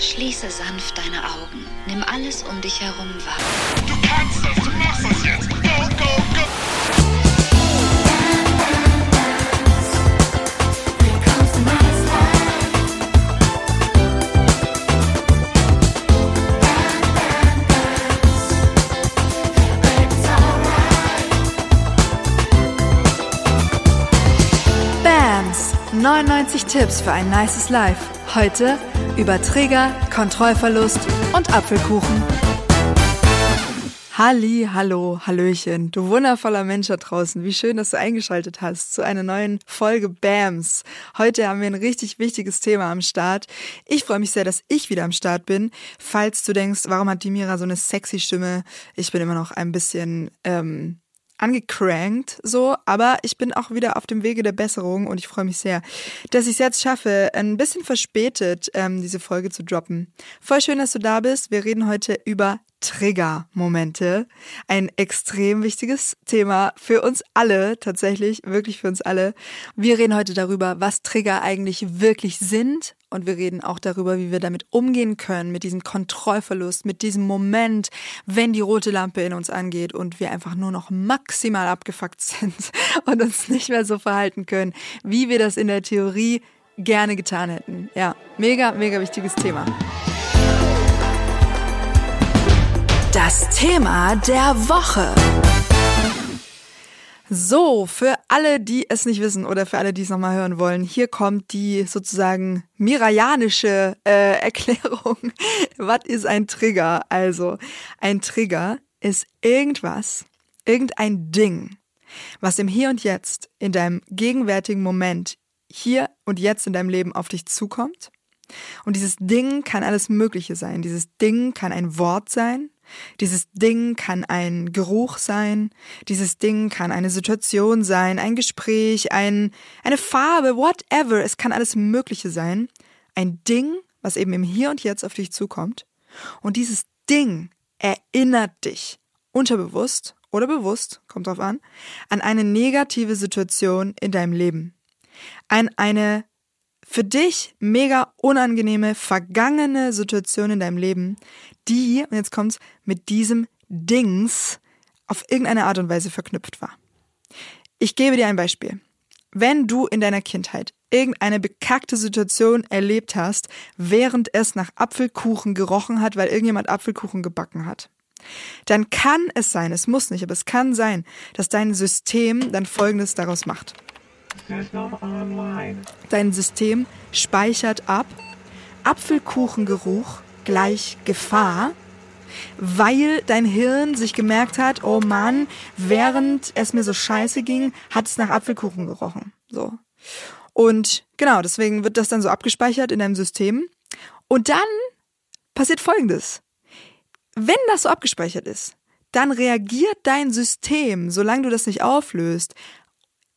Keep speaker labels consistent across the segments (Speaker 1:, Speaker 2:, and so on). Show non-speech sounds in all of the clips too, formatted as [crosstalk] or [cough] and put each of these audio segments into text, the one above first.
Speaker 1: Schließe sanft deine Augen. Nimm alles um dich herum wahr.
Speaker 2: Du kannst das, du machst das jetzt. Go, go, go.
Speaker 3: BAMS 99 Tipps für ein nices Life. Heute über Trigger, Kontrollverlust und Apfelkuchen. Halli, hallo, hallöchen, du wundervoller Mensch da draußen. Wie schön, dass du eingeschaltet hast zu einer neuen Folge BAMS. Heute haben wir ein richtig wichtiges Thema am Start. Ich freue mich sehr, dass ich wieder am Start bin. Falls du denkst, warum hat die Mira so eine sexy Stimme? Ich bin immer noch ein bisschen ähm, angecrankt so, aber ich bin auch wieder auf dem Wege der Besserung und ich freue mich sehr, dass ich es jetzt schaffe, ein bisschen verspätet ähm, diese Folge zu droppen. Voll schön, dass du da bist. Wir reden heute über Trigger-Momente. Ein extrem wichtiges Thema für uns alle, tatsächlich, wirklich für uns alle. Wir reden heute darüber, was Trigger eigentlich wirklich sind und wir reden auch darüber, wie wir damit umgehen können, mit diesem Kontrollverlust, mit diesem Moment, wenn die rote Lampe in uns angeht und wir einfach nur noch maximal abgefuckt sind [laughs] und uns nicht mehr so verhalten können, wie wir das in der Theorie gerne getan hätten. Ja, mega, mega wichtiges Thema. Das Thema der Woche. So, für alle, die es nicht wissen oder für alle, die es nochmal hören wollen, hier kommt die sozusagen mirayanische äh, [laughs] Erklärung. Was ist ein Trigger? Also, ein Trigger ist irgendwas, irgendein Ding, was im Hier und Jetzt, in deinem gegenwärtigen Moment, hier und jetzt in deinem Leben auf dich zukommt. Und dieses Ding kann alles Mögliche sein. Dieses Ding kann ein Wort sein. Dieses Ding kann ein Geruch sein, dieses Ding kann eine Situation sein, ein Gespräch, ein, eine Farbe, whatever. Es kann alles Mögliche sein. Ein Ding, was eben im Hier und Jetzt auf dich zukommt. Und dieses Ding erinnert dich unterbewusst oder bewusst, kommt drauf an, an eine negative Situation in deinem Leben. An eine für dich mega unangenehme vergangene Situation in deinem Leben, die, und jetzt kommt's, mit diesem Dings auf irgendeine Art und Weise verknüpft war. Ich gebe dir ein Beispiel. Wenn du in deiner Kindheit irgendeine bekackte Situation erlebt hast, während es nach Apfelkuchen gerochen hat, weil irgendjemand Apfelkuchen gebacken hat, dann kann es sein, es muss nicht, aber es kann sein, dass dein System dann Folgendes daraus macht. Dein System speichert ab Apfelkuchengeruch gleich Gefahr, weil dein Hirn sich gemerkt hat, oh Mann, während es mir so scheiße ging, hat es nach Apfelkuchen gerochen. So. Und genau, deswegen wird das dann so abgespeichert in deinem System. Und dann passiert Folgendes. Wenn das so abgespeichert ist, dann reagiert dein System, solange du das nicht auflöst,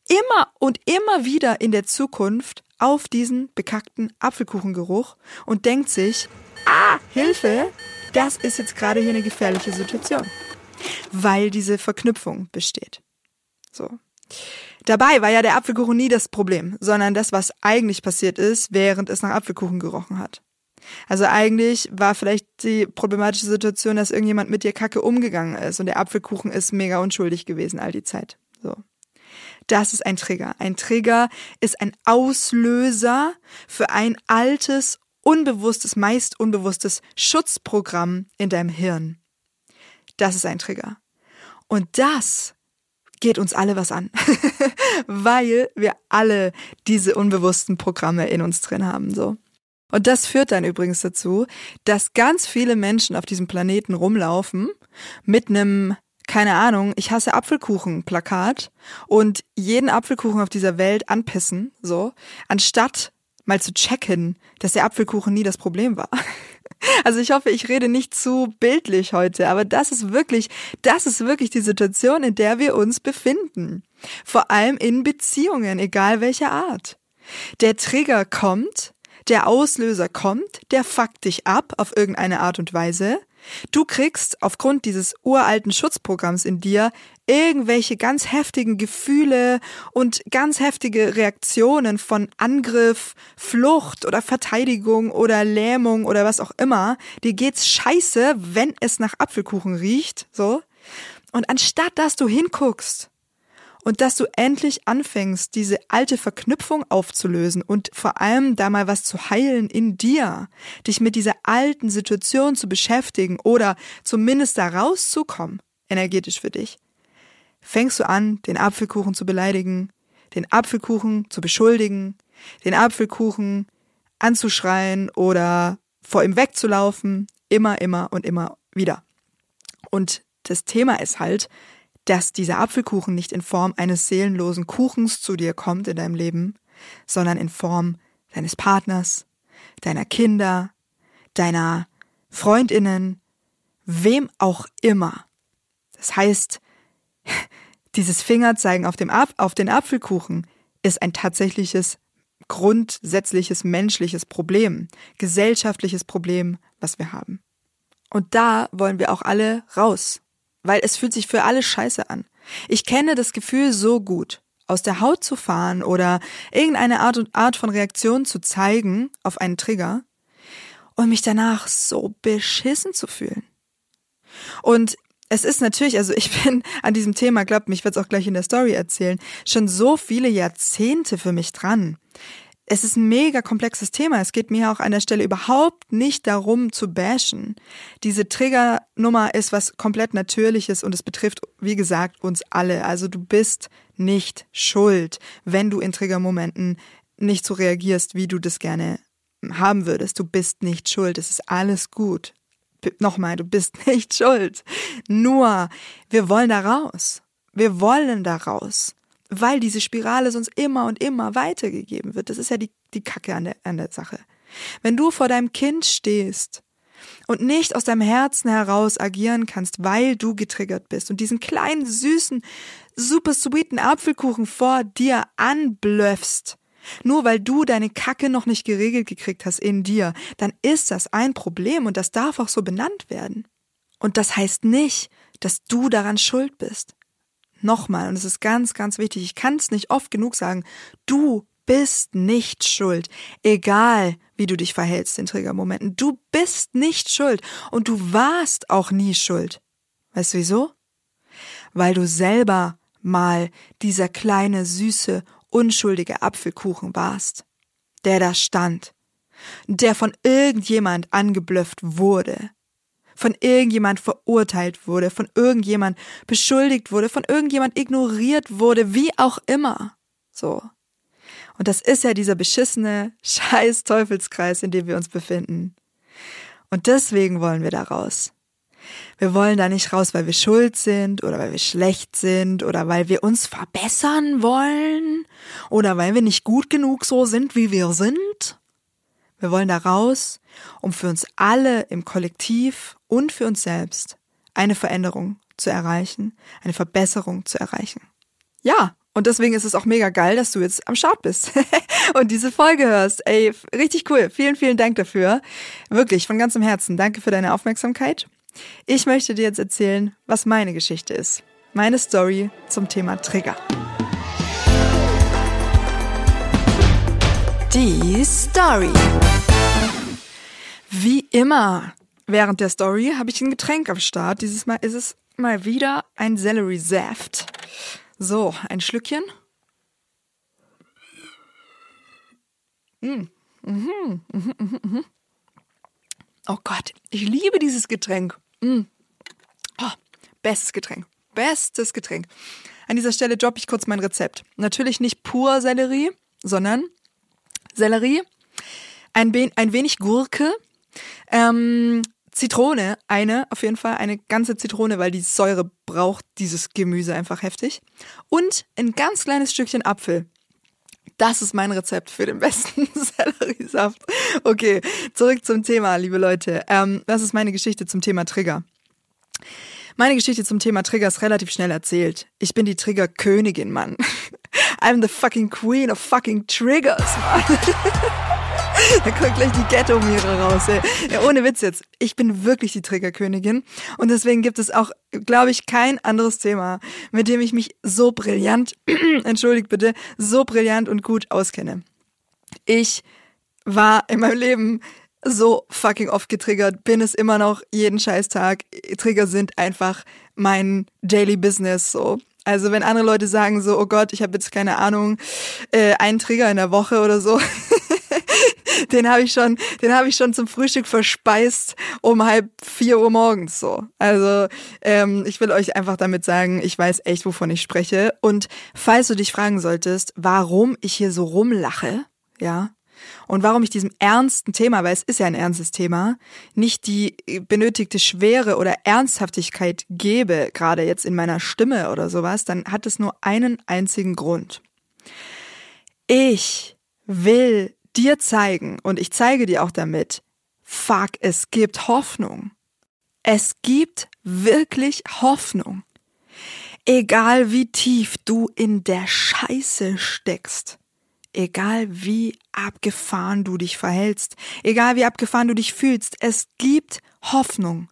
Speaker 3: immer und immer wieder in der Zukunft auf diesen bekackten Apfelkuchengeruch und denkt sich, ah, Hilfe, das ist jetzt gerade hier eine gefährliche Situation. Weil diese Verknüpfung besteht. So. Dabei war ja der Apfelkuchen nie das Problem, sondern das, was eigentlich passiert ist, während es nach Apfelkuchen gerochen hat. Also eigentlich war vielleicht die problematische Situation, dass irgendjemand mit dir kacke umgegangen ist und der Apfelkuchen ist mega unschuldig gewesen all die Zeit. So. Das ist ein Trigger. Ein Trigger ist ein Auslöser für ein altes, unbewusstes, meist unbewusstes Schutzprogramm in deinem Hirn. Das ist ein Trigger. Und das geht uns alle was an, [laughs] weil wir alle diese unbewussten Programme in uns drin haben, so. Und das führt dann übrigens dazu, dass ganz viele Menschen auf diesem Planeten rumlaufen mit einem keine Ahnung, ich hasse Apfelkuchen Plakat und jeden Apfelkuchen auf dieser Welt anpissen, so, anstatt mal zu checken, dass der Apfelkuchen nie das Problem war. [laughs] Also ich hoffe, ich rede nicht zu bildlich heute, aber das ist wirklich, das ist wirklich die Situation, in der wir uns befinden. Vor allem in Beziehungen, egal welcher Art. Der Trigger kommt, der Auslöser kommt, der fuckt dich ab auf irgendeine Art und Weise Du kriegst aufgrund dieses uralten Schutzprogramms in dir irgendwelche ganz heftigen Gefühle und ganz heftige Reaktionen von Angriff, Flucht oder Verteidigung oder Lähmung oder was auch immer. Dir geht's scheiße, wenn es nach Apfelkuchen riecht, so. Und anstatt dass du hinguckst und dass du endlich anfängst, diese alte Verknüpfung aufzulösen und vor allem da mal was zu heilen in dir, dich mit dieser alten Situation zu beschäftigen oder zumindest da rauszukommen, energetisch für dich, fängst du an, den Apfelkuchen zu beleidigen, den Apfelkuchen zu beschuldigen, den Apfelkuchen anzuschreien oder vor ihm wegzulaufen, immer, immer und immer wieder. Und das Thema ist halt, dass dieser Apfelkuchen nicht in Form eines seelenlosen Kuchens zu dir kommt in deinem Leben, sondern in Form deines Partners, deiner Kinder, deiner Freundinnen, wem auch immer. Das heißt, [laughs] dieses Fingerzeigen auf, dem Ap auf den Apfelkuchen ist ein tatsächliches, grundsätzliches menschliches Problem, gesellschaftliches Problem, was wir haben. Und da wollen wir auch alle raus weil es fühlt sich für alle scheiße an. Ich kenne das Gefühl so gut, aus der Haut zu fahren oder irgendeine Art und Art von Reaktion zu zeigen auf einen Trigger und mich danach so beschissen zu fühlen. Und es ist natürlich, also ich [laughs] bin an diesem Thema, glaubt mir, ich werde es auch gleich in der Story erzählen, schon so viele Jahrzehnte für mich dran es ist ein mega komplexes Thema. Es geht mir auch an der Stelle überhaupt nicht darum zu bashen. Diese Triggernummer ist was komplett Natürliches und es betrifft, wie gesagt, uns alle. Also du bist nicht schuld, wenn du in Triggermomenten nicht so reagierst, wie du das gerne haben würdest. Du bist nicht schuld. Es ist alles gut. Nochmal, du bist nicht schuld. Nur, wir wollen da raus. Wir wollen da raus weil diese Spirale sonst immer und immer weitergegeben wird. Das ist ja die, die Kacke an der, an der Sache. Wenn du vor deinem Kind stehst und nicht aus deinem Herzen heraus agieren kannst, weil du getriggert bist und diesen kleinen, süßen, super sweeten Apfelkuchen vor dir anblöffst, nur weil du deine Kacke noch nicht geregelt gekriegt hast in dir, dann ist das ein Problem und das darf auch so benannt werden. Und das heißt nicht, dass du daran schuld bist. Nochmal, und es ist ganz, ganz wichtig, ich kann es nicht oft genug sagen, du bist nicht schuld, egal wie du dich verhältst in Triggermomenten. Du bist nicht schuld und du warst auch nie schuld. Weißt du wieso? Weil du selber mal dieser kleine, süße, unschuldige Apfelkuchen warst, der da stand, der von irgendjemand angeblüfft wurde, von irgendjemand verurteilt wurde, von irgendjemand beschuldigt wurde, von irgendjemand ignoriert wurde, wie auch immer. So. Und das ist ja dieser beschissene [laughs] scheiß Teufelskreis, in dem wir uns befinden. Und deswegen wollen wir da raus. Wir wollen da nicht raus, weil wir schuld sind oder weil wir schlecht sind oder weil wir uns verbessern wollen oder weil wir nicht gut genug so sind, wie wir sind. Wir wollen da raus, um für uns alle im Kollektiv und für uns selbst eine Veränderung zu erreichen, eine Verbesserung zu erreichen. Ja, und deswegen ist es auch mega geil, dass du jetzt am Start bist [laughs] und diese Folge hörst. Ey, richtig cool. Vielen, vielen Dank dafür. Wirklich, von ganzem Herzen. Danke für deine Aufmerksamkeit. Ich möchte dir jetzt erzählen, was meine Geschichte ist. Meine Story zum Thema Trigger. Die Story. Wie immer während der Story habe ich ein Getränk am Start. Dieses Mal ist es mal wieder ein Sellerie-Saft. So, ein Schlückchen. Mm. Mhm, mhm, mhm. Oh Gott, ich liebe dieses Getränk. Mm. Oh, bestes Getränk. Bestes Getränk. An dieser Stelle droppe ich kurz mein Rezept. Natürlich nicht pur Sellerie, sondern Sellerie, ein, ein wenig Gurke, ähm, Zitrone, eine, auf jeden Fall, eine ganze Zitrone, weil die Säure braucht dieses Gemüse einfach heftig. Und ein ganz kleines Stückchen Apfel. Das ist mein Rezept für den besten [laughs] Selleriesaft. Okay, zurück zum Thema, liebe Leute. Ähm, das ist meine Geschichte zum Thema Trigger. Meine Geschichte zum Thema Trigger ist relativ schnell erzählt. Ich bin die Trigger-Königin, Mann. [laughs] I'm the fucking queen of fucking triggers, Mann. [laughs] da kommt gleich die Ghetto-Mira raus. Ey. Ja, ohne Witz jetzt. Ich bin wirklich die Triggerkönigin. Und deswegen gibt es auch, glaube ich, kein anderes Thema, mit dem ich mich so brillant, [clears throat] entschuldigt bitte, so brillant und gut auskenne. Ich war in meinem Leben so fucking oft getriggert, bin es immer noch jeden Scheißtag. Trigger sind einfach mein Daily Business so. Also wenn andere Leute sagen so, oh Gott, ich habe jetzt keine Ahnung, äh, einen Trigger in der Woche oder so, [laughs] den habe ich schon, den habe ich schon zum Frühstück verspeist um halb vier Uhr morgens so. Also ähm, ich will euch einfach damit sagen, ich weiß echt, wovon ich spreche. Und falls du dich fragen solltest, warum ich hier so rumlache, ja, und warum ich diesem ernsten Thema, weil es ist ja ein ernstes Thema, nicht die benötigte Schwere oder Ernsthaftigkeit gebe, gerade jetzt in meiner Stimme oder sowas, dann hat es nur einen einzigen Grund. Ich will dir zeigen und ich zeige dir auch damit, fuck, es gibt Hoffnung. Es gibt wirklich Hoffnung. Egal wie tief du in der Scheiße steckst, egal wie abgefahren du dich verhältst, egal wie abgefahren du dich fühlst, es gibt Hoffnung.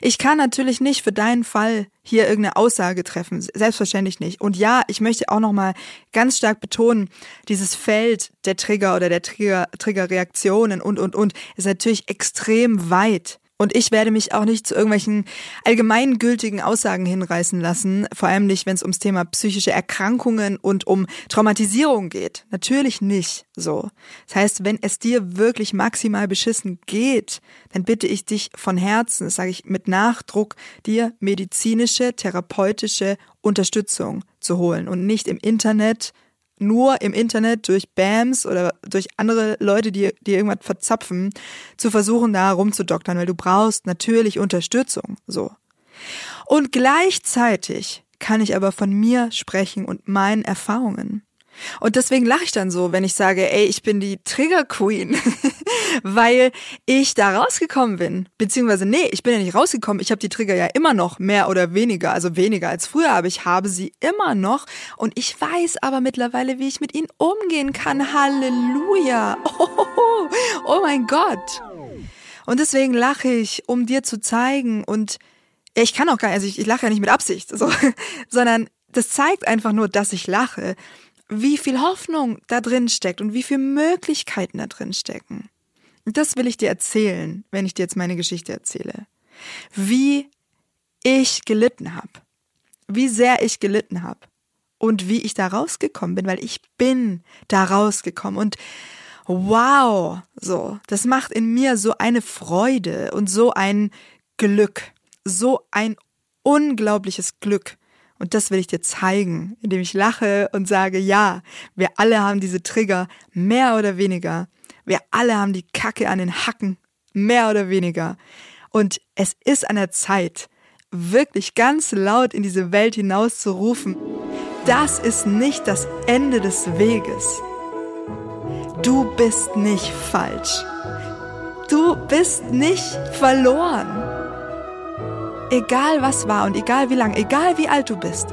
Speaker 3: Ich kann natürlich nicht für deinen Fall hier irgendeine Aussage treffen, selbstverständlich nicht. Und ja, ich möchte auch nochmal ganz stark betonen, dieses Feld der Trigger oder der Trigger, Triggerreaktionen und, und, und ist natürlich extrem weit. Und ich werde mich auch nicht zu irgendwelchen allgemeingültigen Aussagen hinreißen lassen, vor allem nicht, wenn es ums Thema psychische Erkrankungen und um Traumatisierung geht. Natürlich nicht so. Das heißt, wenn es dir wirklich maximal beschissen geht, dann bitte ich dich von Herzen, das sage ich mit Nachdruck, dir medizinische, therapeutische Unterstützung zu holen und nicht im Internet nur im Internet durch BAMs oder durch andere Leute, die, die irgendwas verzapfen, zu versuchen, da rumzudoktern, weil du brauchst natürlich Unterstützung, so. Und gleichzeitig kann ich aber von mir sprechen und meinen Erfahrungen. Und deswegen lache ich dann so, wenn ich sage, ey, ich bin die Trigger Queen, [laughs] weil ich da rausgekommen bin. Beziehungsweise, nee, ich bin ja nicht rausgekommen. Ich habe die Trigger ja immer noch, mehr oder weniger, also weniger als früher, aber ich habe sie immer noch. Und ich weiß aber mittlerweile, wie ich mit ihnen umgehen kann. Halleluja. Oh, [laughs] oh, mein Gott. Und deswegen lache ich, um dir zu zeigen und ich kann auch gar nicht, also ich, ich lache ja nicht mit Absicht, so, [laughs] sondern das zeigt einfach nur, dass ich lache wie viel Hoffnung da drin steckt und wie viele Möglichkeiten da drin stecken. Und das will ich dir erzählen, wenn ich dir jetzt meine Geschichte erzähle. Wie ich gelitten habe. Wie sehr ich gelitten habe. Und wie ich da rausgekommen bin, weil ich bin da rausgekommen. Und wow, so, das macht in mir so eine Freude und so ein Glück. So ein unglaubliches Glück und das will ich dir zeigen, indem ich lache und sage, ja, wir alle haben diese Trigger, mehr oder weniger. Wir alle haben die Kacke an den Hacken, mehr oder weniger. Und es ist an der Zeit, wirklich ganz laut in diese Welt hinaus zu rufen. Das ist nicht das Ende des Weges. Du bist nicht falsch. Du bist nicht verloren. Egal was war und egal wie lang, egal wie alt du bist.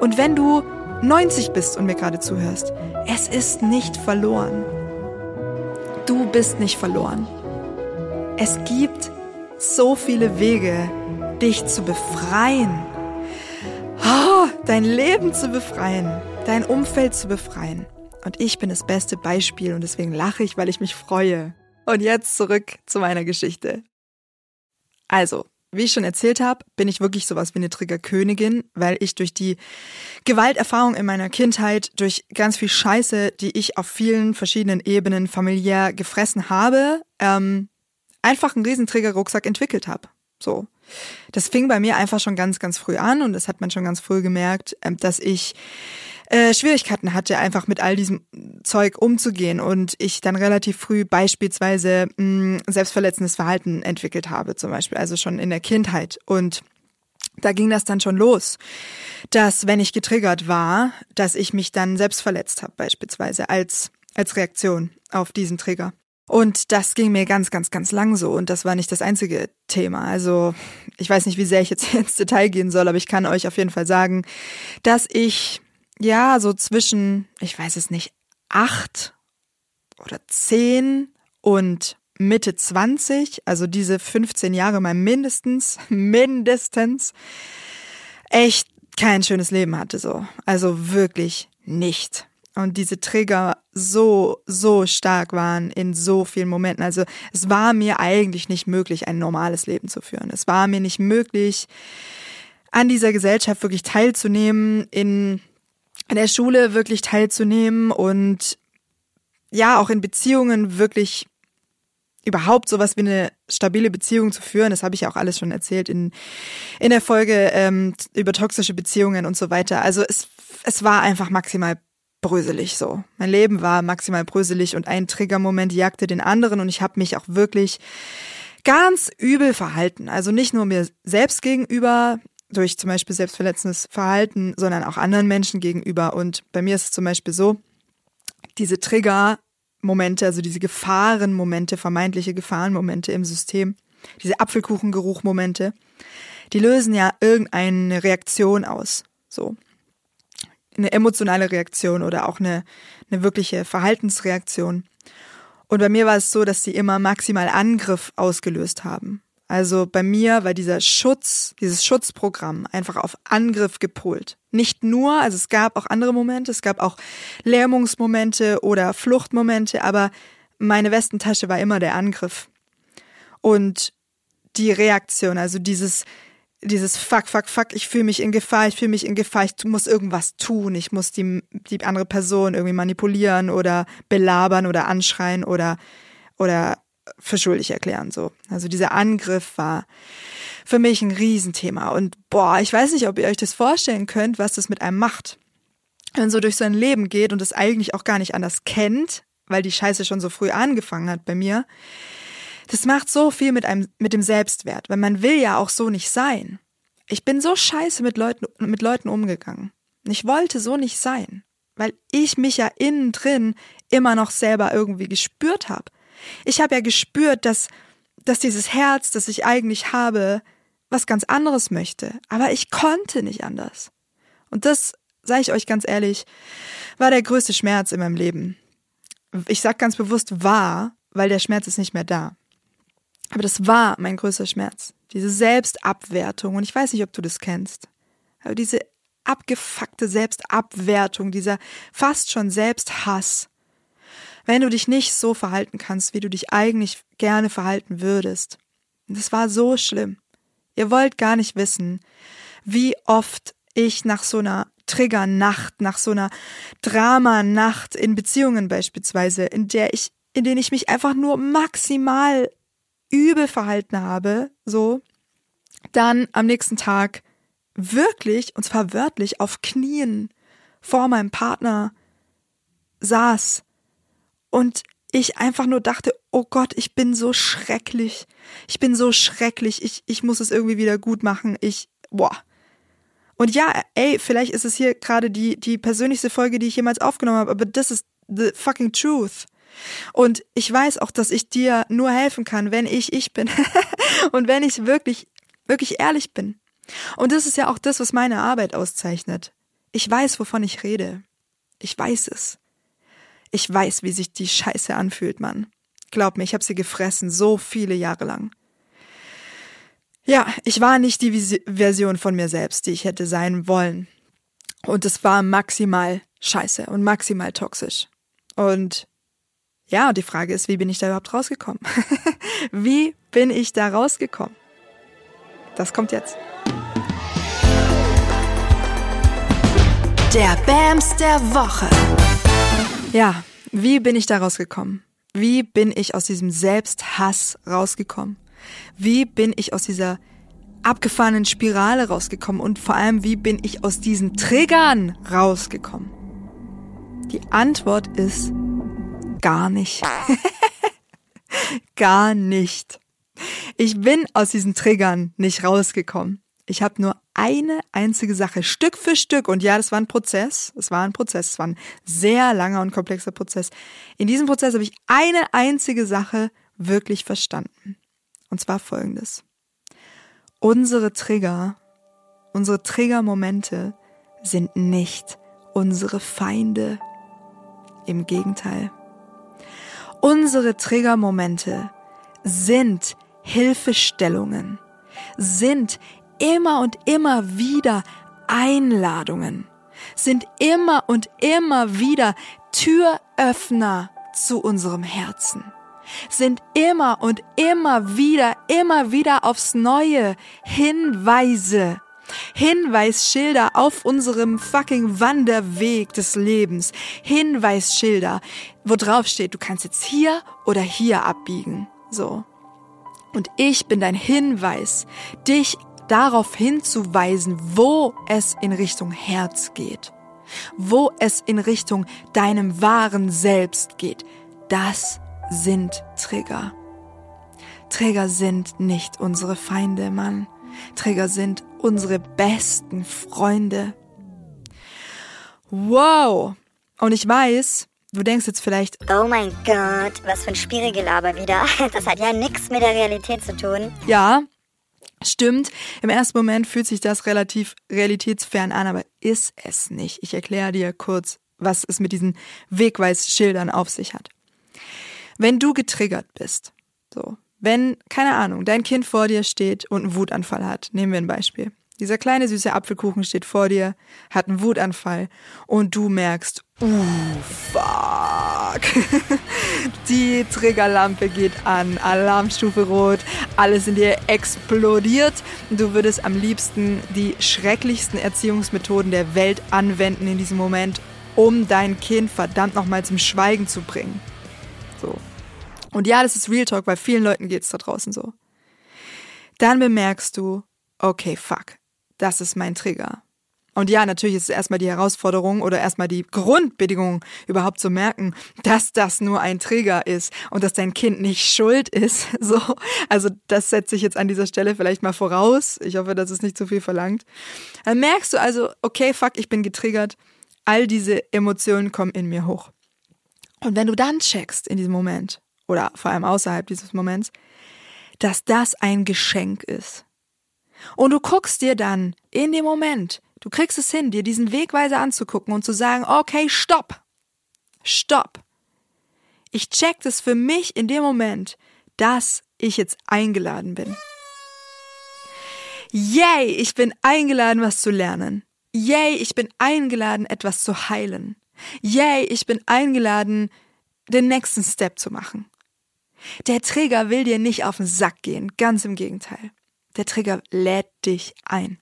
Speaker 3: Und wenn du 90 bist und mir gerade zuhörst, es ist nicht verloren. Du bist nicht verloren. Es gibt so viele Wege, dich zu befreien. Oh, dein Leben zu befreien, dein Umfeld zu befreien. Und ich bin das beste Beispiel und deswegen lache ich, weil ich mich freue. Und jetzt zurück zu meiner Geschichte. Also, wie ich schon erzählt habe, bin ich wirklich sowas wie eine Triggerkönigin, weil ich durch die Gewalterfahrung in meiner Kindheit, durch ganz viel Scheiße, die ich auf vielen verschiedenen Ebenen familiär gefressen habe, ähm, einfach einen riesen Triggerrucksack entwickelt habe. So. Das fing bei mir einfach schon ganz, ganz früh an und das hat man schon ganz früh gemerkt, ähm, dass ich äh, Schwierigkeiten hatte, einfach mit all diesem Zeug umzugehen und ich dann relativ früh beispielsweise mh, mm, selbstverletzendes Verhalten entwickelt habe, zum Beispiel, also schon in der Kindheit. Und da ging das dann schon los, dass wenn ich getriggert war, dass ich mich dann selbst verletzt habe, beispielsweise als, als Reaktion auf diesen Trigger. Und das ging mir ganz, ganz, ganz lang so. Und das war nicht das einzige Thema. Also ich weiß nicht, wie sehr ich jetzt [laughs] ins Detail gehen soll, aber ich kann euch auf jeden Fall sagen, dass ich ja, so zwischen, ich weiß es nicht, acht oder zehn und Mitte 20, also diese 15 Jahre mal mindestens, [laughs] mindestens, echt kein schönes Leben hatte so. Also wirklich nicht. Und diese Trigger so, so stark waren in so vielen Momenten. Also es war mir eigentlich nicht möglich, ein normales Leben zu führen. Es war mir nicht möglich, an dieser Gesellschaft wirklich teilzunehmen, in, in der Schule wirklich teilzunehmen und ja, auch in Beziehungen wirklich überhaupt sowas wie eine stabile Beziehung zu führen, das habe ich ja auch alles schon erzählt in, in der Folge ähm, über toxische Beziehungen und so weiter. Also es, es war einfach maximal bröselig so. Mein Leben war maximal bröselig und ein Triggermoment jagte den anderen und ich habe mich auch wirklich ganz übel verhalten. Also nicht nur mir selbst gegenüber durch zum Beispiel selbstverletzendes Verhalten, sondern auch anderen Menschen gegenüber. Und bei mir ist es zum Beispiel so, diese Trigger Momente, also diese Gefahrenmomente, vermeintliche Gefahrenmomente im System, diese Apfelkuchengeruchmomente, die lösen ja irgendeine Reaktion aus. So. Eine emotionale Reaktion oder auch eine, eine wirkliche Verhaltensreaktion. Und bei mir war es so, dass sie immer maximal Angriff ausgelöst haben. Also bei mir war dieser Schutz, dieses Schutzprogramm einfach auf Angriff gepolt. Nicht nur, also es gab auch andere Momente, es gab auch Lähmungsmomente oder Fluchtmomente, aber meine Westentasche war immer der Angriff. Und die Reaktion, also dieses, dieses Fuck, fuck, fuck, ich fühle mich in Gefahr, ich fühle mich in Gefahr, ich muss irgendwas tun, ich muss die, die andere Person irgendwie manipulieren oder belabern oder anschreien oder, oder für schuldig erklären, so. Also dieser Angriff war für mich ein Riesenthema. Und boah, ich weiß nicht, ob ihr euch das vorstellen könnt, was das mit einem macht. Wenn man so durch sein Leben geht und es eigentlich auch gar nicht anders kennt, weil die Scheiße schon so früh angefangen hat bei mir. Das macht so viel mit einem, mit dem Selbstwert, weil man will ja auch so nicht sein. Ich bin so scheiße mit Leuten, mit Leuten umgegangen. Ich wollte so nicht sein, weil ich mich ja innen drin immer noch selber irgendwie gespürt habe. Ich habe ja gespürt, dass, dass dieses Herz, das ich eigentlich habe, was ganz anderes möchte. Aber ich konnte nicht anders. Und das, sage ich euch ganz ehrlich, war der größte Schmerz in meinem Leben. Ich sag ganz bewusst war, weil der Schmerz ist nicht mehr da. Aber das war mein größter Schmerz. Diese Selbstabwertung. Und ich weiß nicht, ob du das kennst. Aber diese abgefuckte Selbstabwertung, dieser fast schon Selbsthass, wenn du dich nicht so verhalten kannst, wie du dich eigentlich gerne verhalten würdest. das war so schlimm. Ihr wollt gar nicht wissen, wie oft ich nach so einer Triggernacht, nach so einer Dramanacht in Beziehungen beispielsweise, in der ich, in denen ich mich einfach nur maximal übel verhalten habe, so, dann am nächsten Tag wirklich, und zwar wörtlich, auf Knien vor meinem Partner saß und ich einfach nur dachte, oh Gott, ich bin so schrecklich. Ich bin so schrecklich. Ich, ich muss es irgendwie wieder gut machen. Ich, boah. Und ja, ey, vielleicht ist es hier gerade die, die persönlichste Folge, die ich jemals aufgenommen habe, aber das ist the fucking truth. Und ich weiß auch, dass ich dir nur helfen kann, wenn ich ich bin. [laughs] und wenn ich wirklich, wirklich ehrlich bin. Und das ist ja auch das, was meine Arbeit auszeichnet. Ich weiß, wovon ich rede. Ich weiß es. Ich weiß, wie sich die Scheiße anfühlt, Mann. Glaub mir, ich habe sie gefressen, so viele Jahre lang. Ja, ich war nicht die Version von mir selbst, die ich hätte sein wollen. Und es war maximal scheiße und maximal toxisch. Und ja, die Frage ist, wie bin ich da überhaupt rausgekommen? [laughs] wie bin ich da rausgekommen? Das kommt jetzt.
Speaker 4: Der Bams der Woche.
Speaker 3: Ja, wie bin ich da rausgekommen? Wie bin ich aus diesem Selbsthass rausgekommen? Wie bin ich aus dieser abgefahrenen Spirale rausgekommen? Und vor allem, wie bin ich aus diesen Triggern rausgekommen? Die Antwort ist gar nicht. [laughs] gar nicht. Ich bin aus diesen Triggern nicht rausgekommen. Ich habe nur eine einzige Sache, Stück für Stück, und ja, das war ein Prozess, es war ein Prozess, es war ein sehr langer und komplexer Prozess. In diesem Prozess habe ich eine einzige Sache wirklich verstanden. Und zwar folgendes. Unsere Trigger, unsere Triggermomente sind nicht unsere Feinde. Im Gegenteil. Unsere Triggermomente sind Hilfestellungen, sind immer und immer wieder Einladungen, sind immer und immer wieder Türöffner zu unserem Herzen, sind immer und immer wieder, immer wieder aufs Neue Hinweise, Hinweisschilder auf unserem fucking Wanderweg des Lebens. Hinweisschilder, wo drauf steht, du kannst jetzt hier oder hier abbiegen. So. Und ich bin dein Hinweis, dich darauf hinzuweisen, wo es in Richtung Herz geht. Wo es in Richtung deinem wahren Selbst geht. Das sind Trigger. Trigger sind nicht unsere Feinde, Mann. Trigger sind unsere besten Freunde. Wow. Und ich weiß, du denkst jetzt vielleicht,
Speaker 5: Oh mein Gott, was für ein Spirigelaber wieder. [laughs] Das hat ja nichts mit der Realität zu tun.
Speaker 3: ja, stimmt. Im ersten Moment fühlt sich das relativ realitätsfern an, aber ist es nicht. Ich erkläre dir kurz, was es mit diesen Wegweisschildern auf sich hat. Wenn du getriggert bist, so, wenn, keine Ahnung, dein Kind vor dir steht und einen Wutanfall hat, nehmen wir ein Beispiel. Dieser kleine süße Apfelkuchen steht vor dir, hat einen Wutanfall und du merkst, uh, fuck. [laughs] Die Triggerlampe geht an, Alarmstufe rot, alles in dir explodiert. Du würdest am liebsten die schrecklichsten Erziehungsmethoden der Welt anwenden in diesem Moment, um dein Kind verdammt nochmal zum Schweigen zu bringen. So. Und ja, das ist Real Talk, bei vielen Leuten geht's da draußen so. Dann bemerkst du, okay, fuck, das ist mein Trigger. Und ja, natürlich ist es erstmal die Herausforderung oder erstmal die Grundbedingung, überhaupt zu merken, dass das nur ein Trigger ist und dass dein Kind nicht schuld ist. [laughs] So, also das setze ich jetzt an dieser Stelle vielleicht mal voraus. Ich hoffe, dass es nicht zu viel verlangt. Dann merkst du also, okay, fuck, ich bin getriggert. All diese Emotionen kommen in mir hoch. Und wenn du dann checkst in diesem Moment, oder vor allem außerhalb dieses Moments, dass das ein Geschenk ist. Und du guckst dir dann in dem Moment, du kriegst es hin, dir diesen Wegweiser anzugucken und zu sagen, okay, stopp, stopp. Ich check das für mich in dem Moment, dass ich jetzt eingeladen bin. Yay, ich bin eingeladen, was zu lernen. Yay, ich bin eingeladen, etwas zu heilen. Yay, ich bin eingeladen, den nächsten Step zu machen. Der Träger will dir nicht auf den Sack gehen, ganz im Gegenteil. Der Träger lädt dich ein.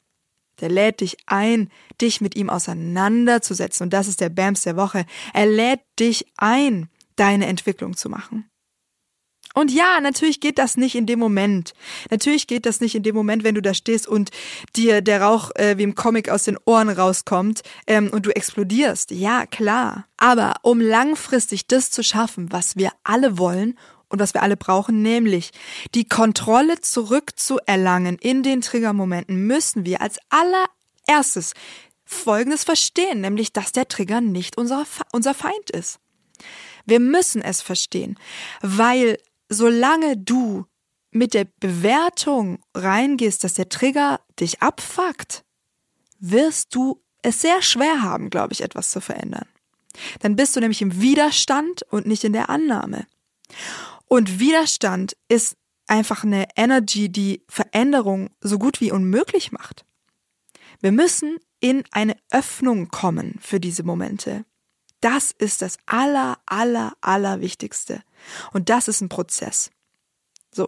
Speaker 3: Der lädt dich ein, dich mit ihm auseinanderzusetzen. Und das ist der Bams der Woche. Er lädt dich ein, deine Entwicklung zu machen. Und ja, natürlich geht das nicht in dem Moment. Natürlich geht das nicht in dem Moment, wenn du da stehst und dir der Rauch äh, wie im Comic aus den Ohren rauskommt ähm, und du explodierst. Ja, klar. Aber um langfristig das zu schaffen, was wir alle wollen und was wir alle brauchen, nämlich die Kontrolle zurückzuerlangen in den Triggermomenten, müssen wir als allererstes Folgendes verstehen, nämlich dass der Trigger nicht unser, unser Feind ist. Wir müssen es verstehen, weil solange du mit der Bewertung reingehst, dass der Trigger dich abfuckt, wirst du es sehr schwer haben, glaube ich, etwas zu verändern. Dann bist du nämlich im Widerstand und nicht in der Annahme. Und Widerstand ist einfach eine Energy, die Veränderung so gut wie unmöglich macht. Wir müssen in eine Öffnung kommen für diese Momente. Das ist das aller, aller, aller Wichtigste. Und das ist ein Prozess. So.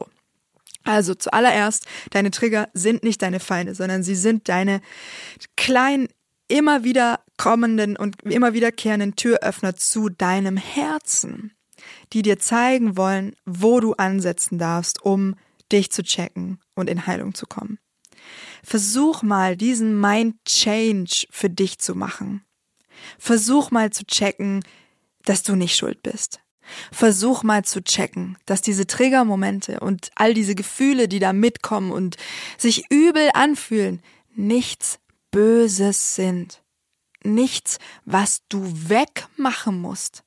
Speaker 3: Also zuallererst, deine Trigger sind nicht deine Feinde, sondern sie sind deine kleinen, immer wieder kommenden und immer wiederkehrenden Türöffner zu deinem Herzen, die dir zeigen wollen, wo du ansetzen darfst, um dich zu checken und in Heilung zu kommen. Versuch mal, diesen Mind Change für dich zu machen. Versuch mal zu checken, dass du nicht schuld bist. Versuch mal zu checken, dass diese Triggermomente und all diese Gefühle, die da mitkommen und sich übel anfühlen, nichts Böses sind. Nichts, was du wegmachen musst.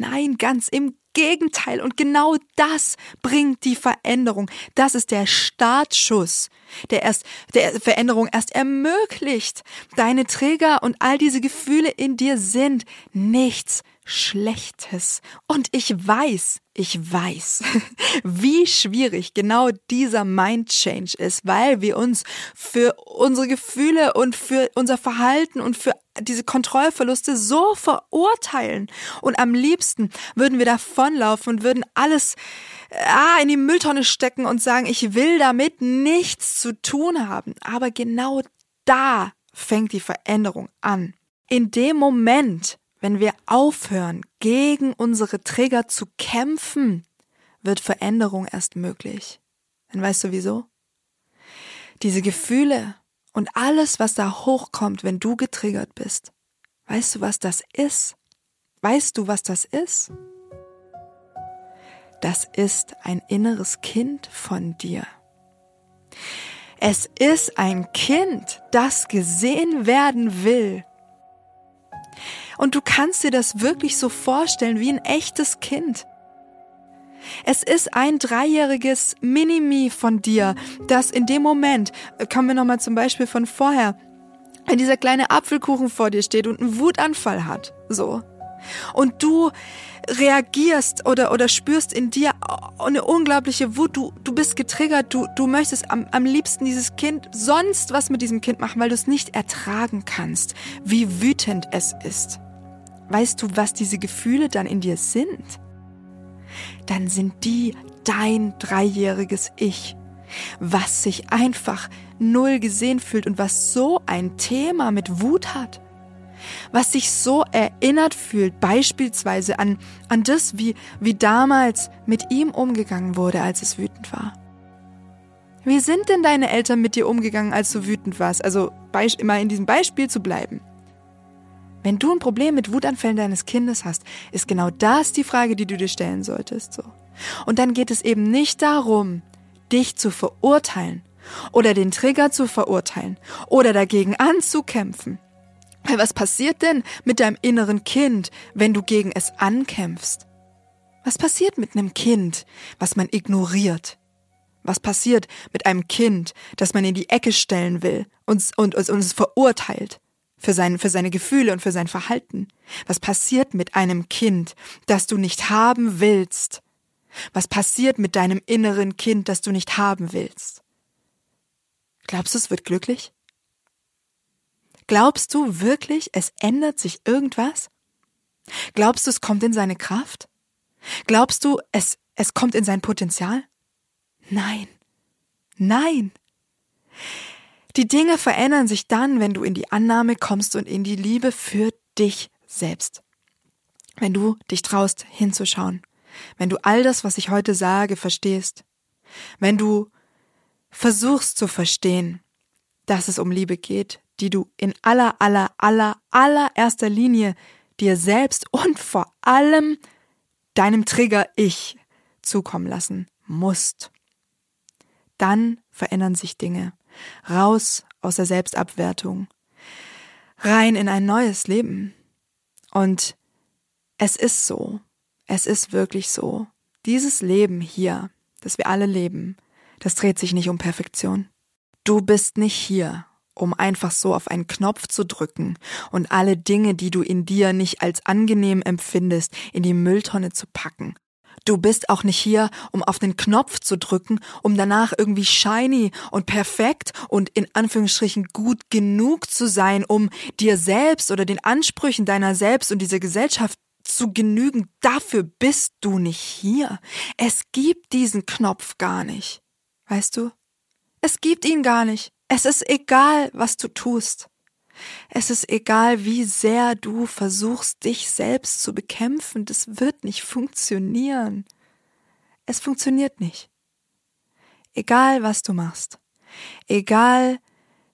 Speaker 3: Nein, ganz im Gegenteil. Und genau das bringt die Veränderung. Das ist der Startschuss, der erst, der Veränderung erst ermöglicht. Deine Trigger und all diese Gefühle in dir sind nichts Schlechtes. Und ich weiß, ich weiß, [laughs] wie schwierig genau dieser Mind Change ist, weil wir uns für unsere Gefühle und für unser Verhalten und für diese Kontrollverluste so verurteilen. Und am liebsten würden wir davonlaufen und würden alles ah, in die Mülltonne stecken und sagen, ich will damit nichts zu tun haben. Aber genau da fängt die Veränderung an. In dem Moment, wenn wir aufhören, gegen unsere Trigger zu kämpfen, wird Veränderung erst möglich. Denn weißt du wieso? Diese Gefühle und alles, was da hochkommt, wenn du getriggert bist, weißt du, was das ist? Weißt du, was das ist? Das ist ein inneres Kind von dir. Es ist ein Kind, das gesehen werden will und du kannst dir das wirklich so vorstellen wie ein echtes Kind. Es ist ein dreijähriges Minimi von dir, das in dem Moment, äh, kommen wir nochmal zum Beispiel von vorher, wenn dieser kleine Apfelkuchen vor dir steht und einen Wutanfall hat, so. Und du reagierst oder, oder spürst in dir eine unglaubliche Wut. Du, du bist getriggert. Du, du möchtest am, am liebsten dieses Kind sonst was mit diesem Kind machen, weil du es nicht ertragen kannst, wie wütend es ist. Weißt du, was diese Gefühle dann in dir sind? Dann sind die dein dreijähriges Ich, was sich einfach null gesehen fühlt und was so ein Thema mit Wut hat. Was sich so erinnert fühlt, beispielsweise an, an das, wie, wie damals mit ihm umgegangen wurde, als es wütend war. Wie sind denn deine Eltern mit dir umgegangen, als du wütend warst? Also immer in diesem Beispiel zu bleiben. Wenn du ein Problem mit Wutanfällen deines Kindes hast, ist genau das die Frage, die du dir stellen solltest, so. Und dann geht es eben nicht darum, dich zu verurteilen oder den Trigger zu verurteilen oder dagegen anzukämpfen. Was passiert denn mit deinem inneren Kind, wenn du gegen es ankämpfst? Was passiert mit einem Kind, was man ignoriert? Was passiert mit einem Kind, das man in die Ecke stellen will und, und, und, und es verurteilt? für, sein, für seine Gefühle und für sein Verhalten? Was passiert mit einem Kind, das du nicht haben willst? Was passiert mit deinem inneren Kind, das du nicht haben willst? Glaubst du, es wird glücklich? Glaubst du wirklich, es ändert sich irgendwas? Glaubst du, es kommt in seine Kraft? Glaubst du, es, es kommt in sein Potenzial? Nein. Nein. Die Dinge verändern sich dann, wenn du in die Annahme kommst und in die Liebe für dich selbst. Wenn du dich traust, hinzuschauen. Wenn du all das, was ich heute sage, verstehst. Wenn du versuchst zu verstehen, dass es um Liebe geht, die du in aller, aller, aller, allererster Linie dir selbst und vor allem deinem Trigger Ich zukommen lassen musst. Dann verändern sich Dinge raus aus der Selbstabwertung, rein in ein neues Leben. Und es ist so, es ist wirklich so. Dieses Leben hier, das wir alle leben, das dreht sich nicht um Perfektion. Du bist nicht hier, um einfach so auf einen Knopf zu drücken und alle Dinge, die du in dir nicht als angenehm empfindest, in die Mülltonne zu packen Du bist auch nicht hier, um auf den Knopf zu drücken, um danach irgendwie shiny und perfekt und in Anführungsstrichen gut genug zu sein, um dir selbst oder den Ansprüchen deiner selbst und dieser Gesellschaft zu genügen. Dafür bist du nicht hier. Es gibt diesen Knopf gar nicht. Weißt du? Es gibt ihn gar nicht. Es ist egal, was du tust. Es ist egal, wie sehr du versuchst, dich selbst zu bekämpfen, das wird nicht funktionieren. Es funktioniert nicht. Egal, was du machst. Egal,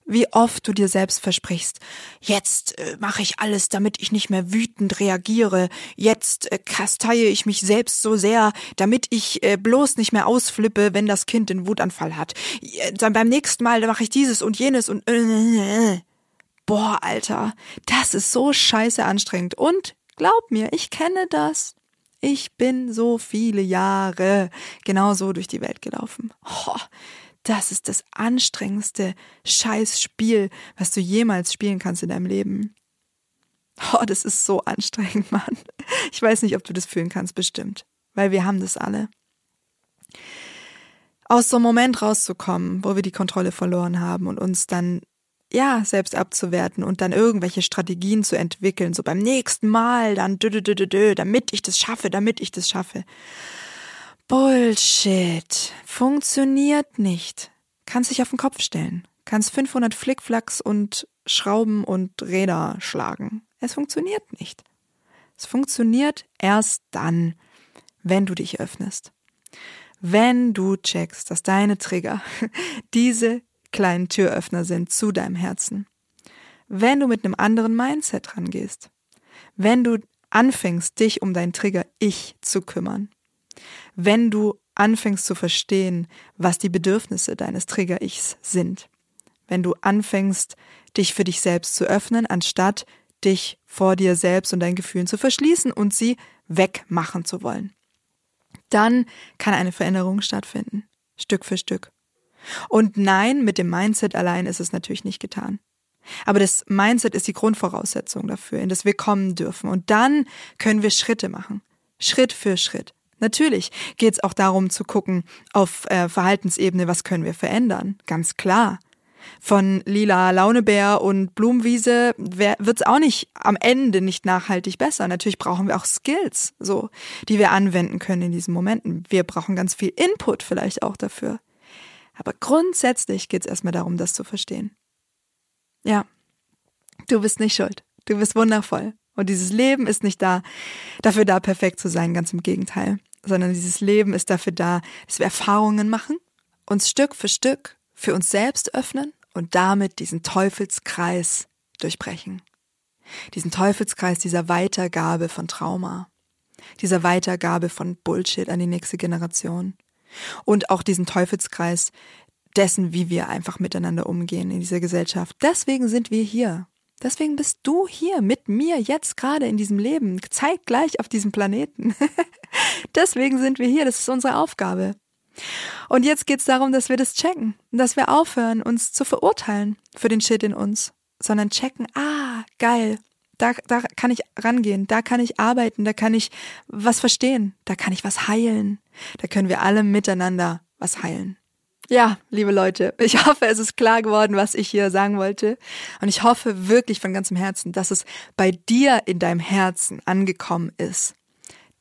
Speaker 3: wie oft du dir selbst versprichst, jetzt äh, mache ich alles, damit ich nicht mehr wütend reagiere, jetzt äh, kasteie ich mich selbst so sehr, damit ich äh, bloß nicht mehr ausflippe, wenn das Kind den Wutanfall hat. Dann beim nächsten Mal mache ich dieses und jenes und äh, [laughs] boah, Alter, das ist so scheiße anstrengend. Und glaub mir, ich kenne das. Ich bin so viele Jahre genau so durch die Welt gelaufen. Oh, das ist das anstrengendste Scheißspiel, was du jemals spielen kannst in deinem Leben. Oh, das ist so anstrengend, [laughs] Mann. Ich weiß nicht, ob du das fühlen kannst, bestimmt. Weil wir haben das alle. Aus so einem Moment rauszukommen, wo wir die Kontrolle verloren haben und uns dann, ja, selbst abzuwerten und dann irgendwelche Strategien zu entwickeln, so beim nächsten Mal, dann dö, dö, dö, dö, damit ich das schaffe, damit ich das schaffe. Bullshit. Funktioniert nicht. Kannst dich auf den Kopf stellen. Kannst 500 Flickflacks und Schrauben und Räder schlagen. Es funktioniert nicht. Es funktioniert erst dann, wenn du dich öffnest. Wenn du checkst, dass deine Trigger [laughs] diese kleinen Türöffner sind zu deinem Herzen. Wenn du mit einem anderen Mindset rangehst. Wenn du anfängst, dich um dein Trigger Ich zu kümmern. Wenn du anfängst zu verstehen, was die Bedürfnisse deines Trigger-Ichs sind. Wenn du anfängst, dich für dich selbst zu öffnen, anstatt dich vor dir selbst und deinen Gefühlen zu verschließen und sie wegmachen zu wollen. Dann kann eine Veränderung stattfinden, Stück für Stück. Und nein, mit dem Mindset allein ist es natürlich nicht getan. Aber das Mindset ist die Grundvoraussetzung dafür, in das wir kommen dürfen. Und dann können wir Schritte machen. Schritt für Schritt. Natürlich geht es auch darum zu gucken auf äh, Verhaltensebene, was können wir verändern. Ganz klar. Von lila Launebär und Blumenwiese wird es auch nicht am Ende nicht nachhaltig besser. Natürlich brauchen wir auch Skills, so, die wir anwenden können in diesen Momenten. Wir brauchen ganz viel Input vielleicht auch dafür. Aber grundsätzlich geht es erstmal darum, das zu verstehen. Ja, du bist nicht schuld. Du bist wundervoll. Und dieses Leben ist nicht da, dafür da, perfekt zu sein, ganz im Gegenteil. Sondern dieses Leben ist dafür da, dass wir Erfahrungen machen, uns Stück für Stück für uns selbst öffnen und damit diesen Teufelskreis durchbrechen. Diesen Teufelskreis dieser Weitergabe von Trauma, dieser Weitergabe von Bullshit an die nächste Generation und auch diesen Teufelskreis dessen, wie wir einfach miteinander umgehen in dieser Gesellschaft. Deswegen sind wir hier. Deswegen bist du hier mit mir jetzt gerade in diesem Leben, zeitgleich auf diesem Planeten. [laughs] Deswegen sind wir hier, das ist unsere Aufgabe. Und jetzt geht's darum, dass wir das checken, dass wir aufhören, uns zu verurteilen für den Shit in uns, sondern checken, ah, geil, da, da kann ich rangehen, da kann ich arbeiten, da kann ich was verstehen, da kann ich was heilen, da können wir alle miteinander was heilen. Ja, liebe Leute, ich [laughs] hoffe, es ist klar geworden, was ich hier sagen wollte. Und ich hoffe wirklich von ganzem Herzen, dass es bei dir in deinem Herzen angekommen ist,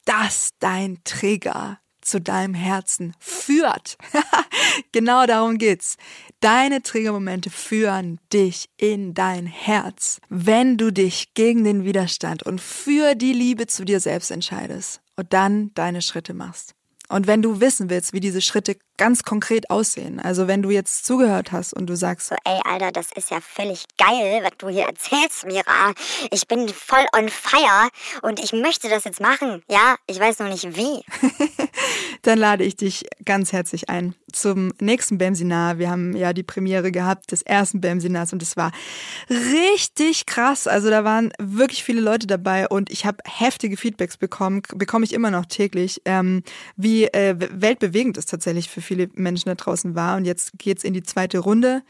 Speaker 3: dass dein Trigger zu deinem Herzen führt. [laughs] genau darum geht's. Deine Triggermomente führen dich in dein Herz, wenn du dich gegen den Widerstand und für die Liebe zu dir selbst entscheidest und dann deine Schritte machst. Und wenn du wissen willst, wie diese Schritte ganz konkret aussehen, also wenn du jetzt zugehört hast und du sagst,
Speaker 5: so, ey, Alter, das ist ja völlig geil, was du hier erzählst, Mira. Ich bin voll on fire und ich möchte das jetzt machen. Ja, ich weiß noch nicht wie. [laughs]
Speaker 3: dann lade ich dich ganz herzlich ein zum nächsten BAM-Seminar. Wir haben ja die Premiere gehabt des ersten BAM-Seminars und es war richtig krass. Also da waren wirklich viele Leute dabei und ich habe heftige Feedbacks bekommen, bekomme ich immer noch täglich, ähm, wie äh, weltbewegend es tatsächlich für viele Menschen da draußen war. Und jetzt geht's in die zweite Runde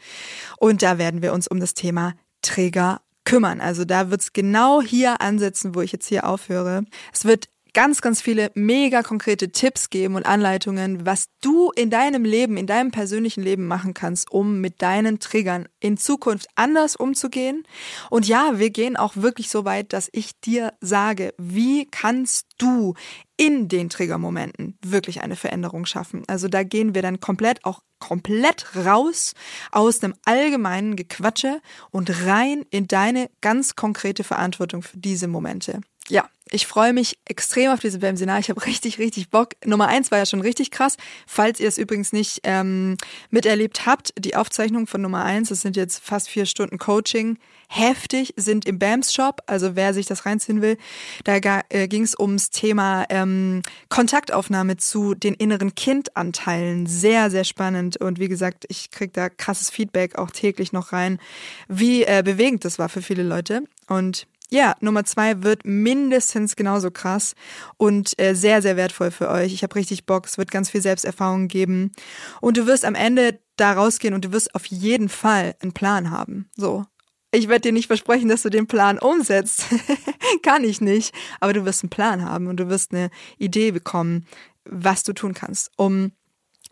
Speaker 3: und da werden wir uns um das Thema Träger kümmern. Also da wird's genau hier ansetzen, wo ich jetzt hier aufhöre. Es wird ganz, ganz viele mega konkrete Tipps geben und Anleitungen, was du in deinem Leben, in deinem persönlichen Leben machen kannst, um mit deinen Triggern in Zukunft anders umzugehen. Und ja, wir gehen auch wirklich so weit, dass ich dir sage, wie kannst du in den Triggermomenten wirklich eine Veränderung schaffen. Also da gehen wir dann komplett auch komplett raus aus einem allgemeinen Gequatsche und rein in deine ganz konkrete Verantwortung für diese Momente. Ja, ich freue mich extrem auf diese BAM-Seminar. Ich habe [laughs] richtig, richtig Bock. Nummer eins war ja schon richtig krass. Falls ihr es übrigens nicht ähm, miterlebt habt, die Aufzeichnung von Nummer eins, das sind jetzt fast vier Stunden Coaching, heftig, sind im BAMS Shop. Also wer sich das reinziehen will, da äh, ging es ums Thema ähm, Kontaktaufnahme zu den inneren Kindanteilen. Sehr, sehr spannend. Und wie gesagt, ich krieg da krasses Feedback auch täglich noch rein, wie äh, bewegend das war für viele Leute. Und ja, Nummer zwei wird mindestens genauso krass und äh, sehr, sehr wertvoll für euch. Ich habe richtig Bock, es wird ganz viel Selbsterfahrung geben. Und du wirst am Ende da rausgehen und du wirst auf jeden Fall einen Plan haben. So. Ich werde dir nicht versprechen, dass du den Plan umsetzt. [laughs] Kann ich nicht. Aber du wirst einen Plan haben und du wirst eine Idee bekommen, was du tun kannst, um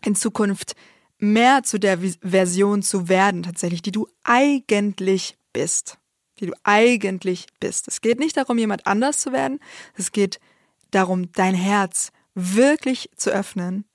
Speaker 3: in Zukunft mehr zu der Version zu werden, tatsächlich, die du eigentlich bist. Die du eigentlich bist. Es geht nicht darum, jemand anders zu werden. Es geht darum, dein Herz wirklich zu öffnen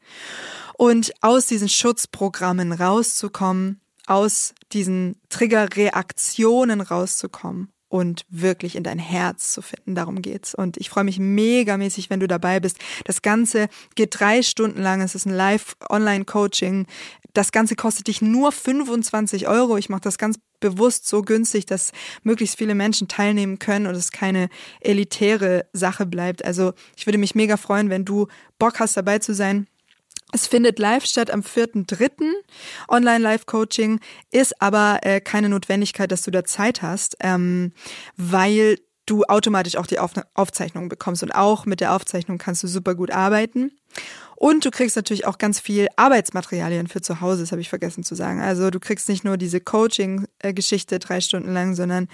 Speaker 3: und aus diesen Schutzprogrammen rauszukommen, aus diesen Triggerreaktionen rauszukommen und wirklich in dein Herz zu finden. Darum geht's. Und ich freue mich megamäßig, wenn du dabei bist. Das Ganze geht drei Stunden lang. Es ist ein Live-Online-Coaching. Das Ganze kostet dich nur 25 Euro. Ich mache das ganz bewusst so günstig, dass möglichst viele Menschen teilnehmen können und es keine elitäre Sache bleibt. Also ich würde mich mega freuen, wenn du Bock hast, dabei zu sein. Es findet live statt am 4.3. Online-Live-Coaching ist aber äh, keine Notwendigkeit, dass du da Zeit hast, ähm, weil du automatisch auch die Auf Aufzeichnung bekommst. Und auch mit der Aufzeichnung kannst du super gut arbeiten. Und du kriegst natürlich auch ganz viel Arbeitsmaterialien für zu Hause, das habe ich vergessen zu sagen. Also du kriegst nicht nur diese Coaching-Geschichte drei Stunden lang, sondern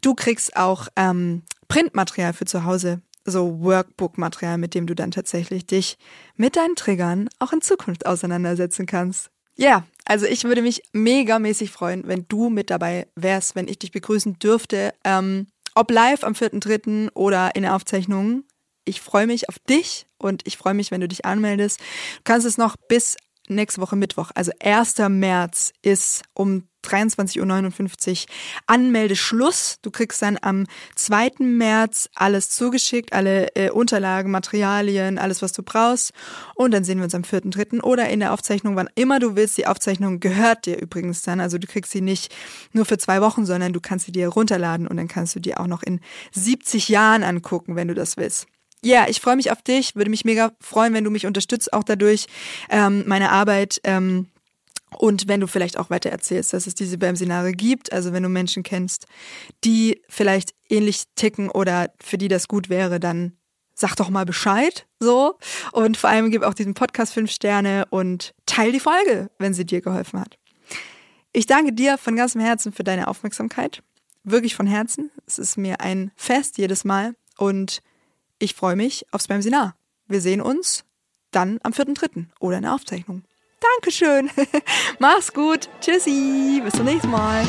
Speaker 3: du kriegst auch ähm, Printmaterial für zu Hause so Workbook-Material, mit dem du dann tatsächlich dich mit deinen Triggern auch in Zukunft auseinandersetzen kannst. Ja, yeah, also ich würde mich megamäßig freuen, wenn du mit dabei wärst, wenn ich dich begrüßen dürfte, ähm, ob live am 4.3. oder in der Aufzeichnung. Ich freue mich auf dich und ich freue mich, wenn du dich anmeldest. Du kannst es noch bis nächste Woche Mittwoch, also 1. März ist um 23.59 Uhr Anmeldeschluss. Du kriegst dann am 2. März alles zugeschickt, alle äh, Unterlagen, Materialien, alles, was du brauchst. Und dann sehen wir uns am 4.3. oder in der Aufzeichnung, wann immer du willst. Die Aufzeichnung gehört dir übrigens dann. Also du kriegst sie nicht nur für zwei Wochen, sondern du kannst sie dir runterladen und dann kannst du dir auch noch in 70 Jahren angucken, wenn du das willst. Ja, ich freue mich auf dich, würde mich mega freuen, wenn du mich unterstützt, auch dadurch ähm, meine Arbeit. Ähm, und wenn du vielleicht auch weiter erzählst, dass es diese BAM-Seminare gibt, also wenn du Menschen kennst, die vielleicht ähnlich ticken oder für die das gut wäre, dann sag doch mal Bescheid, so. Und vor allem gib auch diesem Podcast fünf Sterne und teil die Folge, wenn sie dir geholfen hat. Ich danke dir von ganzem Herzen für deine Aufmerksamkeit. Wirklich von Herzen. Es ist mir ein Fest jedes Mal und ich freue mich aufs Seminar. Wir sehen uns dann am 4.3. oder in der Aufzeichnung. Dankeschön. [laughs] Mach's gut. Tschüssi. Bis zum nächsten Mal.